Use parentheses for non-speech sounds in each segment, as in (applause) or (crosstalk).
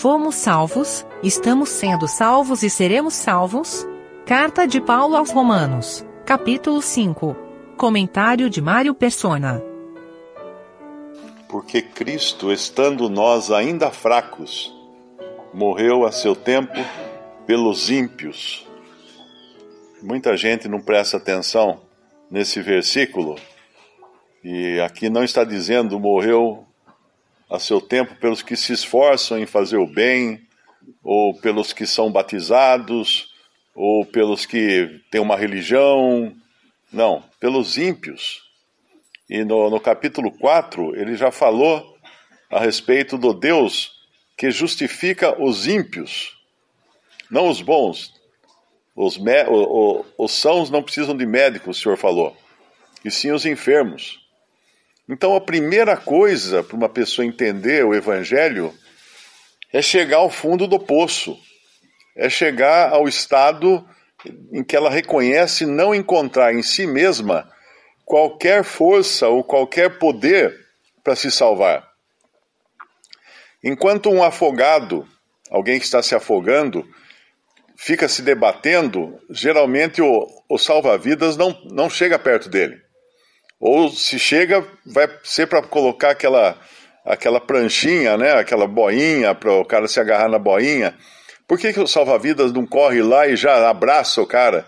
fomos salvos, estamos sendo salvos e seremos salvos? Carta de Paulo aos Romanos, capítulo 5. Comentário de Mário Persona. Porque Cristo, estando nós ainda fracos, morreu a seu tempo pelos ímpios. Muita gente não presta atenção nesse versículo, e aqui não está dizendo morreu a seu tempo pelos que se esforçam em fazer o bem, ou pelos que são batizados, ou pelos que têm uma religião. Não, pelos ímpios. E no, no capítulo 4, ele já falou a respeito do Deus que justifica os ímpios, não os bons. Os, me, o, o, os sãos não precisam de médico, o Senhor falou, e sim os enfermos. Então, a primeira coisa para uma pessoa entender o Evangelho é chegar ao fundo do poço, é chegar ao estado em que ela reconhece não encontrar em si mesma qualquer força ou qualquer poder para se salvar. Enquanto um afogado, alguém que está se afogando, fica se debatendo, geralmente o, o salva-vidas não, não chega perto dele. Ou se chega, vai ser para colocar aquela, aquela pranchinha, né? aquela boinha, para o cara se agarrar na boinha. Por que, que o salva-vidas não corre lá e já abraça o cara?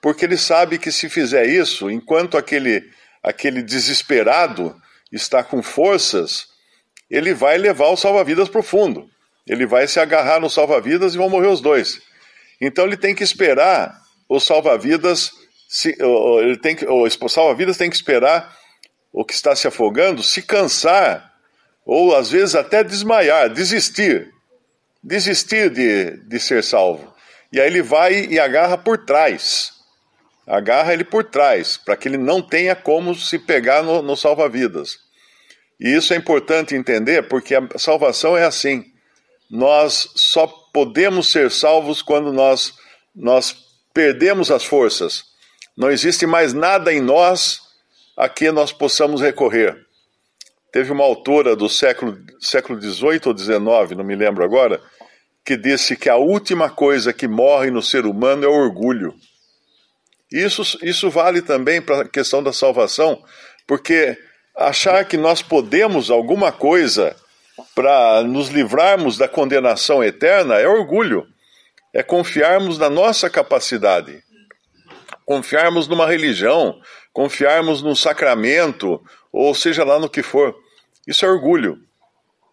Porque ele sabe que se fizer isso, enquanto aquele, aquele desesperado está com forças, ele vai levar o salva-vidas para o fundo. Ele vai se agarrar no salva-vidas e vão morrer os dois. Então ele tem que esperar o salva-vidas se, ele tem que, o salva-vidas tem que esperar o que está se afogando se cansar, ou às vezes até desmaiar, desistir. Desistir de, de ser salvo. E aí ele vai e agarra por trás. Agarra ele por trás, para que ele não tenha como se pegar no, no salva-vidas. E isso é importante entender, porque a salvação é assim. Nós só podemos ser salvos quando nós, nós perdemos as forças não existe mais nada em nós a que nós possamos recorrer. Teve uma autora do século, século XVIII ou XIX, não me lembro agora, que disse que a última coisa que morre no ser humano é o orgulho. Isso, isso vale também para a questão da salvação, porque achar que nós podemos alguma coisa para nos livrarmos da condenação eterna é orgulho, é confiarmos na nossa capacidade confiarmos numa religião, confiarmos num sacramento, ou seja lá no que for. Isso é orgulho,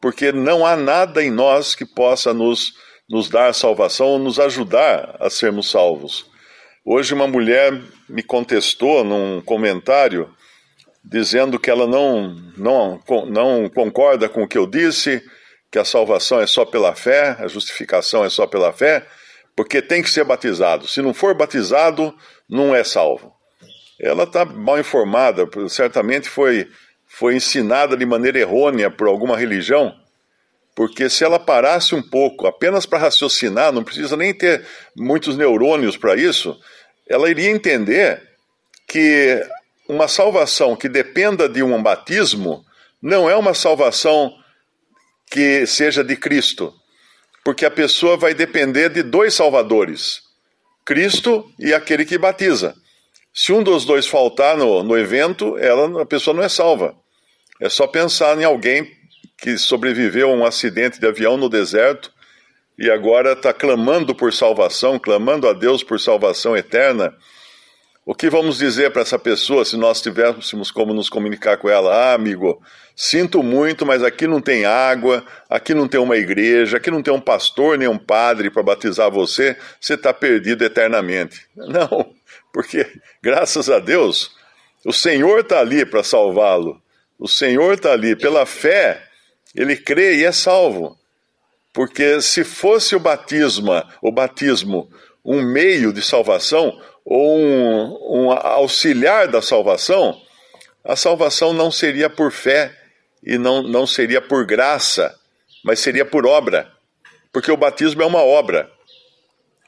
porque não há nada em nós que possa nos, nos dar salvação ou nos ajudar a sermos salvos. Hoje, uma mulher me contestou num comentário dizendo que ela não, não, não concorda com o que eu disse, que a salvação é só pela fé, a justificação é só pela fé, porque tem que ser batizado. Se não for batizado, não é salvo. Ela está mal informada, certamente foi, foi ensinada de maneira errônea por alguma religião, porque se ela parasse um pouco apenas para raciocinar, não precisa nem ter muitos neurônios para isso, ela iria entender que uma salvação que dependa de um batismo não é uma salvação que seja de Cristo porque a pessoa vai depender de dois salvadores, Cristo e aquele que batiza. Se um dos dois faltar no, no evento, ela, a pessoa não é salva. É só pensar em alguém que sobreviveu a um acidente de avião no deserto e agora está clamando por salvação, clamando a Deus por salvação eterna o que vamos dizer para essa pessoa se nós tivéssemos como nos comunicar com ela? Ah, amigo, sinto muito, mas aqui não tem água, aqui não tem uma igreja, aqui não tem um pastor nem um padre para batizar você, você está perdido eternamente. (laughs) Não, porque, graças a Deus, o Senhor está ali para salvá-lo. O Senhor está ali. Pela fé, ele crê e é salvo. Porque se fosse o batismo, o batismo um meio de salvação, ou um, um auxiliar da salvação, a salvação não seria por fé e não, não seria por graça, mas seria por obra. Porque o batismo é uma obra.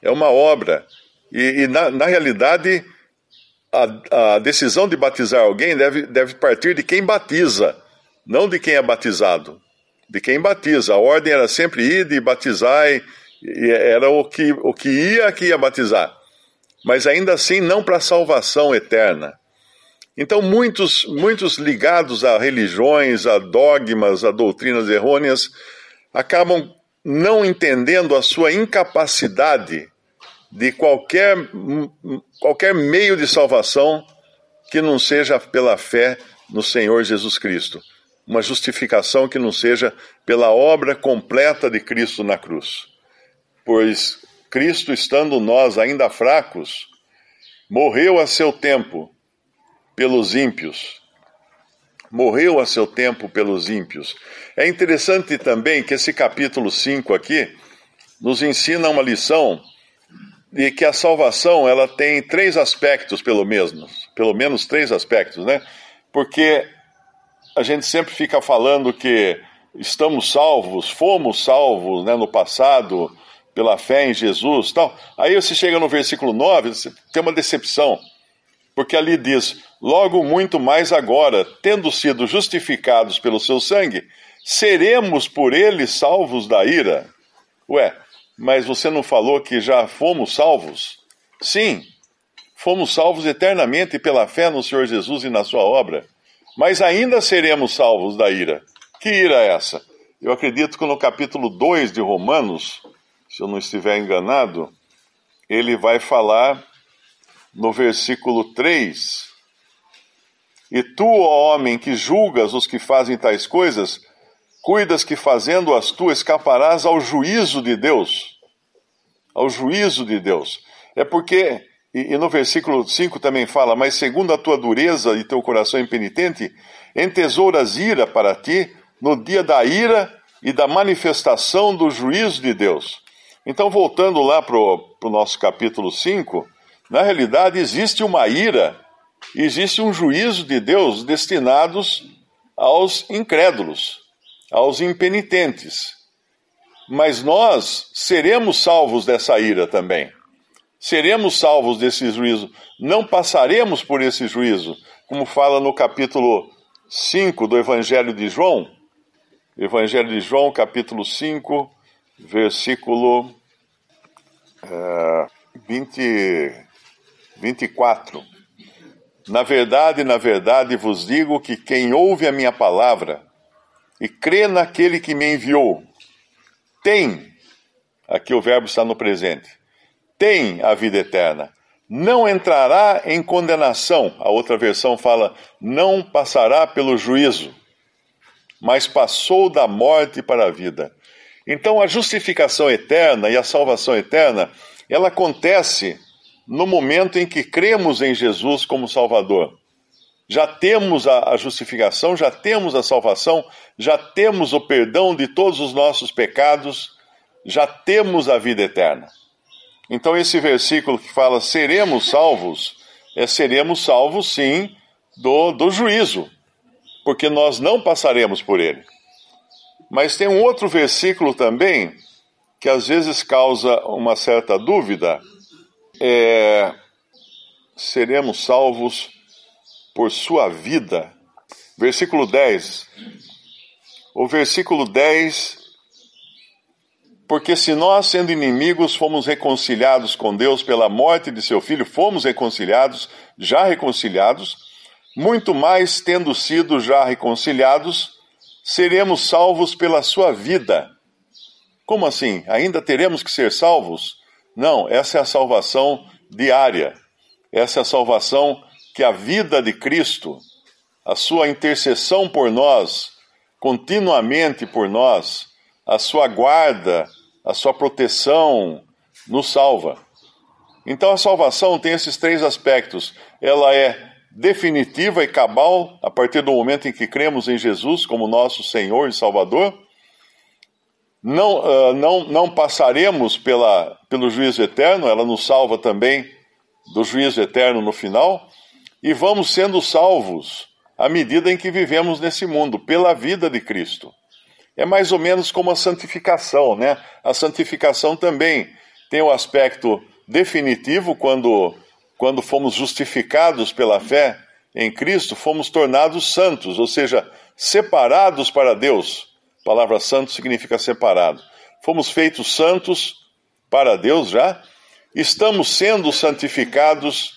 É uma obra. E, e na, na realidade, a, a decisão de batizar alguém deve, deve partir de quem batiza, não de quem é batizado. de quem batiza. A ordem era sempre ir e batizar, e era o que, o que ia que ia batizar. Mas ainda assim, não para a salvação eterna. Então, muitos, muitos ligados a religiões, a dogmas, a doutrinas errôneas, acabam não entendendo a sua incapacidade de qualquer, qualquer meio de salvação que não seja pela fé no Senhor Jesus Cristo. Uma justificação que não seja pela obra completa de Cristo na cruz. Pois Cristo, estando nós ainda fracos, morreu a seu tempo pelos ímpios. Morreu a seu tempo pelos ímpios. É interessante também que esse capítulo 5 aqui nos ensina uma lição de que a salvação ela tem três aspectos, pelo menos, pelo menos três aspectos, né? Porque a gente sempre fica falando que estamos salvos, fomos salvos né, no passado pela fé em Jesus, tal. Aí você chega no versículo 9, tem uma decepção, porque ali diz: "Logo muito mais agora, tendo sido justificados pelo seu sangue, seremos por ele salvos da ira." Ué, mas você não falou que já fomos salvos? Sim, fomos salvos eternamente pela fé no Senhor Jesus e na sua obra. Mas ainda seremos salvos da ira. Que ira é essa? Eu acredito que no capítulo 2 de Romanos, se eu não estiver enganado, ele vai falar no versículo 3: E tu, ó homem, que julgas os que fazem tais coisas, cuidas que fazendo-as tu escaparás ao juízo de Deus. Ao juízo de Deus. É porque, e, e, no versículo 5 também fala, mas segundo a tua dureza e teu coração impenitente, entesouras ira para ti no dia da ira e da manifestação do juízo de Deus. Então, voltando lá para o nosso capítulo 5, na realidade existe uma ira, existe um juízo de Deus destinados aos incrédulos aos impenitentes. Mas nós seremos salvos dessa ira também. Seremos salvos desse juízo. Não passaremos por esse juízo, como fala no capítulo 5 do Evangelho de João. Evangelho de João, capítulo 5, versículo uh, 20, 24. Na verdade, na verdade vos digo que quem ouve a minha palavra e crê naquele que me enviou, tem, aqui o verbo está no presente, tem a vida eterna. Não entrará em condenação. A outra versão fala, não passará pelo juízo, mas passou da morte para a vida. Então a justificação eterna e a salvação eterna, ela acontece no momento em que cremos em Jesus como Salvador já temos a, justificação, já temos a salvação, já temos o perdão de todos os nossos pecados, já temos a vida eterna. Então, esse versículo que fala seremos salvos, é seremos salvos sim do, do juízo, porque nós não passaremos por ele. Mas tem um outro versículo também que às vezes causa uma certa dúvida. É, seremos salvos por sua vida. Versículo 10. O versículo 10. Porque se nós, sendo inimigos, fomos reconciliados com Deus pela morte de seu filho, fomos reconciliados, já reconciliados, muito mais tendo sido já reconciliados, seremos salvos pela sua vida. Como assim? Ainda teremos que ser salvos? Não, essa é a salvação diária. Essa é a salvação que a vida de Cristo, a sua intercessão por nós, continuamente por nós, a sua guarda, a sua proteção, nos salva. Então a salvação tem esses três aspectos. Ela é definitiva e cabal a partir do momento em que cremos em Jesus como nosso Senhor e Salvador. Não, uh, não, não passaremos pela, pelo juízo eterno, ela nos salva também do juízo eterno no final e vamos sendo salvos à medida em que vivemos nesse mundo, pela vida de Cristo. É mais ou menos como a santificação, né? A santificação também tem o aspecto definitivo quando, quando fomos justificados pela fé em Cristo, fomos tornados santos, ou seja, separados para Deus, A palavra santo significa separado. Fomos feitos santos para Deus já. Estamos sendo santificados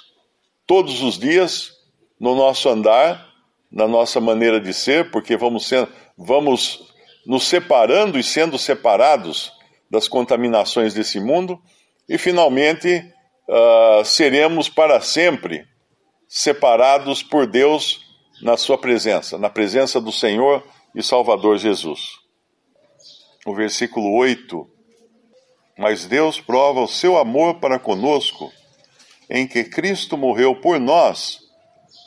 todos os dias no nosso andar, na nossa maneira de ser, porque vamos, sendo, vamos nos separando e sendo separados das contaminações desse mundo, e finalmente uh, seremos para sempre separados por Deus na Sua presença, na presença do Senhor e Salvador Jesus. O versículo 8: Mas Deus prova o seu amor para conosco, em que Cristo morreu por nós,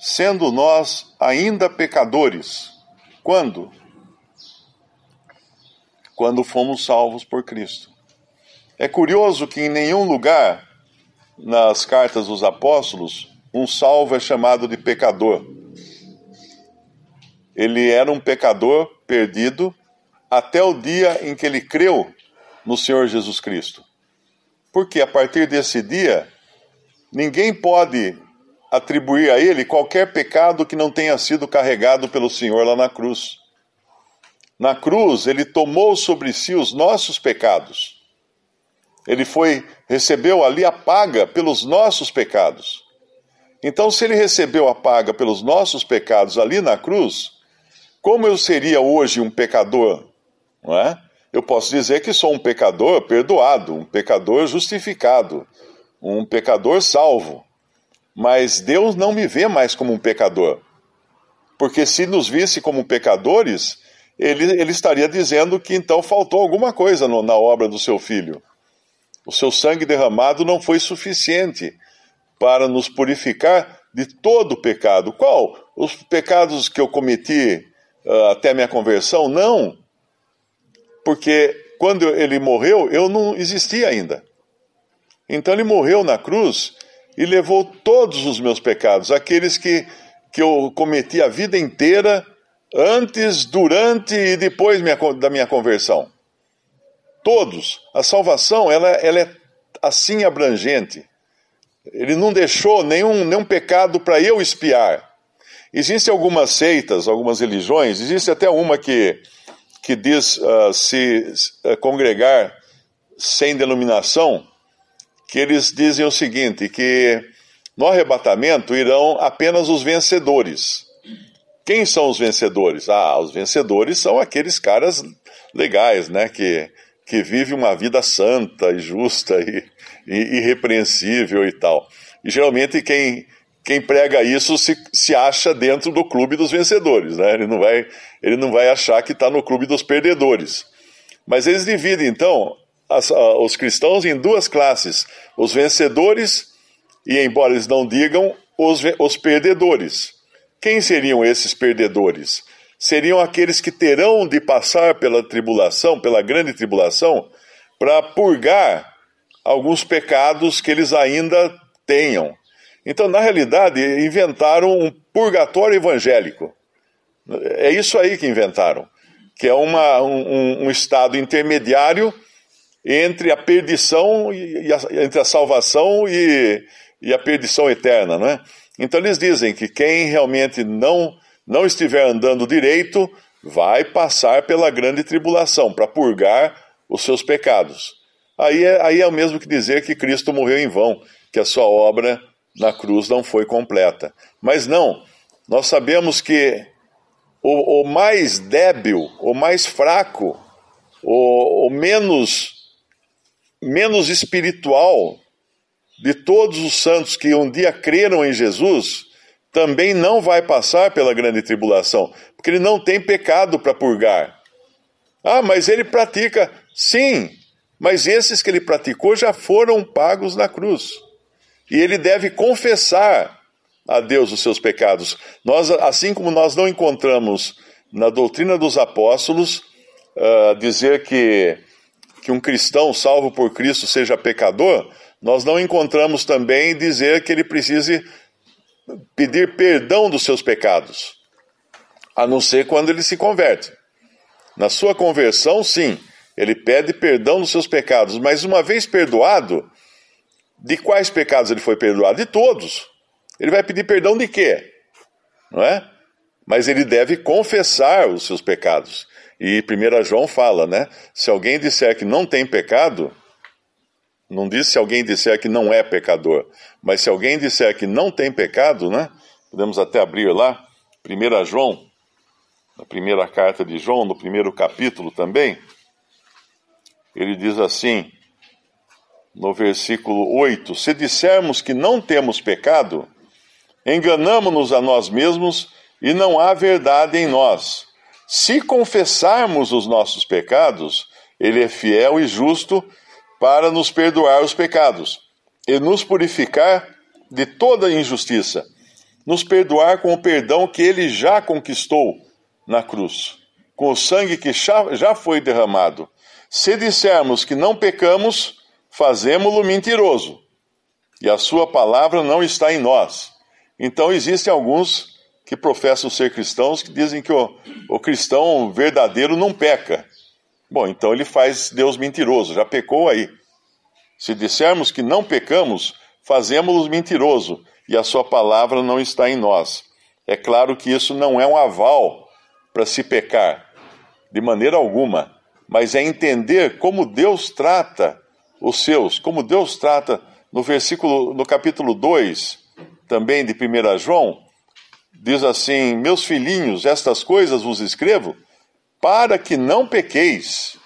sendo nós ainda pecadores. Quando? Quando fomos salvos por Cristo. É curioso que em nenhum lugar nas cartas dos apóstolos um salvo é chamado de pecador. Ele era um pecador perdido até o dia em que ele creu no Senhor Jesus Cristo. Porque a partir desse dia, ninguém pode atribuir a ele qualquer pecado que não tenha sido carregado pelo Senhor lá na cruz. Na cruz, ele tomou sobre si os nossos pecados. Ele foi recebeu ali a paga pelos nossos pecados. Então, se ele recebeu a paga pelos nossos pecados ali na cruz, como eu seria hoje um pecador, não é? Eu posso dizer que sou um pecador perdoado, um pecador justificado, um pecador salvo. Mas Deus não me vê mais como um pecador. Porque se nos visse como pecadores, ele, ele estaria dizendo que então faltou alguma coisa no, na obra do seu filho. O seu sangue derramado não foi suficiente para nos purificar de todo o pecado. Qual? Os pecados que eu cometi uh, até minha conversão? Não. Porque quando ele morreu, eu não existia ainda. Então ele morreu na cruz e levou todos os meus pecados, aqueles que, que eu cometi a vida inteira, antes, durante e depois minha, da minha conversão. Todos. A salvação, ela, ela é assim abrangente. Ele não deixou nenhum, nenhum pecado para eu espiar. Existem algumas seitas, algumas religiões, existe até uma que, que diz uh, se uh, congregar sem denominação, que eles dizem o seguinte, que no arrebatamento irão apenas os vencedores. Quem são os vencedores? Ah, os vencedores são aqueles caras legais, né, que, que vivem uma vida santa e justa e, e irrepreensível e tal. E geralmente quem, quem prega isso se, se acha dentro do clube dos vencedores, né? Ele não vai, ele não vai achar que está no clube dos perdedores. Mas eles dividem, então, as, a, os cristãos em duas classes: os vencedores e, embora eles não digam, os, os perdedores. Quem seriam esses perdedores? Seriam aqueles que terão de passar pela tribulação, pela grande tribulação, para purgar alguns pecados que eles ainda tenham. Então, na realidade, inventaram um purgatório evangélico. É isso aí que inventaram, que é uma, um, um estado intermediário entre a perdição e a, entre a salvação e, e a perdição eterna, né? Então eles dizem que quem realmente não não estiver andando direito vai passar pela grande tribulação para purgar os seus pecados. Aí é, aí é o mesmo que dizer que Cristo morreu em vão, que a sua obra na cruz não foi completa. Mas não, nós sabemos que o, o mais débil, o mais fraco, o, o menos menos espiritual de todos os santos que um dia creram em Jesus, também não vai passar pela grande tribulação, porque ele não tem pecado para purgar. Ah, mas ele pratica. Sim, mas esses que ele praticou já foram pagos na cruz. E ele deve confessar a Deus os seus pecados. Nós, assim como nós não encontramos na doutrina dos apóstolos uh, dizer que que um cristão salvo por Cristo seja pecador, nós não encontramos também dizer que ele precise pedir perdão dos seus pecados, a não ser quando ele se converte. Na sua conversão, sim, ele pede perdão dos seus pecados, mas uma vez perdoado, de quais pecados ele foi perdoado? De todos. Ele vai pedir perdão de quê? Não é? Mas ele deve confessar os seus pecados. E 1 João fala, né? Se alguém disser que não tem pecado, não diz se alguém disser que não é pecador, mas se alguém disser que não tem pecado, né? Podemos até abrir lá, 1 João, na primeira carta de João, no primeiro capítulo também, ele diz assim, no versículo 8: Se dissermos que não temos pecado, enganamos-nos a nós mesmos e não há verdade em nós. Se confessarmos os nossos pecados, Ele é fiel e justo para nos perdoar os pecados e nos purificar de toda injustiça, nos perdoar com o perdão que Ele já conquistou na cruz, com o sangue que já foi derramado. Se dissermos que não pecamos, fazemos-lo mentiroso, e a Sua palavra não está em nós. Então, existem alguns que professam ser cristãos que dizem que o, o cristão verdadeiro não peca. Bom, então ele faz Deus mentiroso, já pecou aí. Se dissermos que não pecamos, fazemos-lo mentiroso e a sua palavra não está em nós. É claro que isso não é um aval para se pecar, de maneira alguma, mas é entender como Deus trata os seus, como Deus trata no versículo, no capítulo 2, também de 1 João, diz assim: Meus filhinhos, estas coisas vos escrevo para que não pequeis.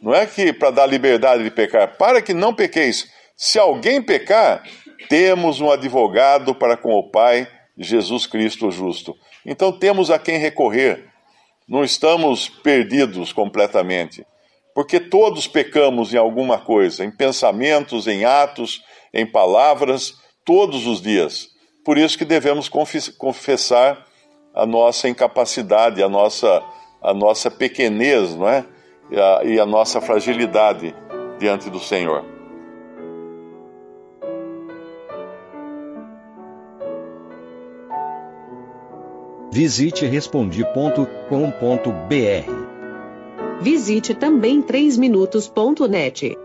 Não é que para dar liberdade de pecar, para que não pequeis. Se alguém pecar, temos um advogado para com o Pai, Jesus Cristo justo. Então temos a quem recorrer. Não estamos perdidos completamente. Porque todos pecamos em alguma coisa, em pensamentos, em atos, em palavras, todos os dias. Por isso que devemos confessar a nossa incapacidade, a nossa, a nossa pequenez, não é? E a, e a nossa fragilidade diante do Senhor. Visite respondi.com.br. Visite também 3minutos.net.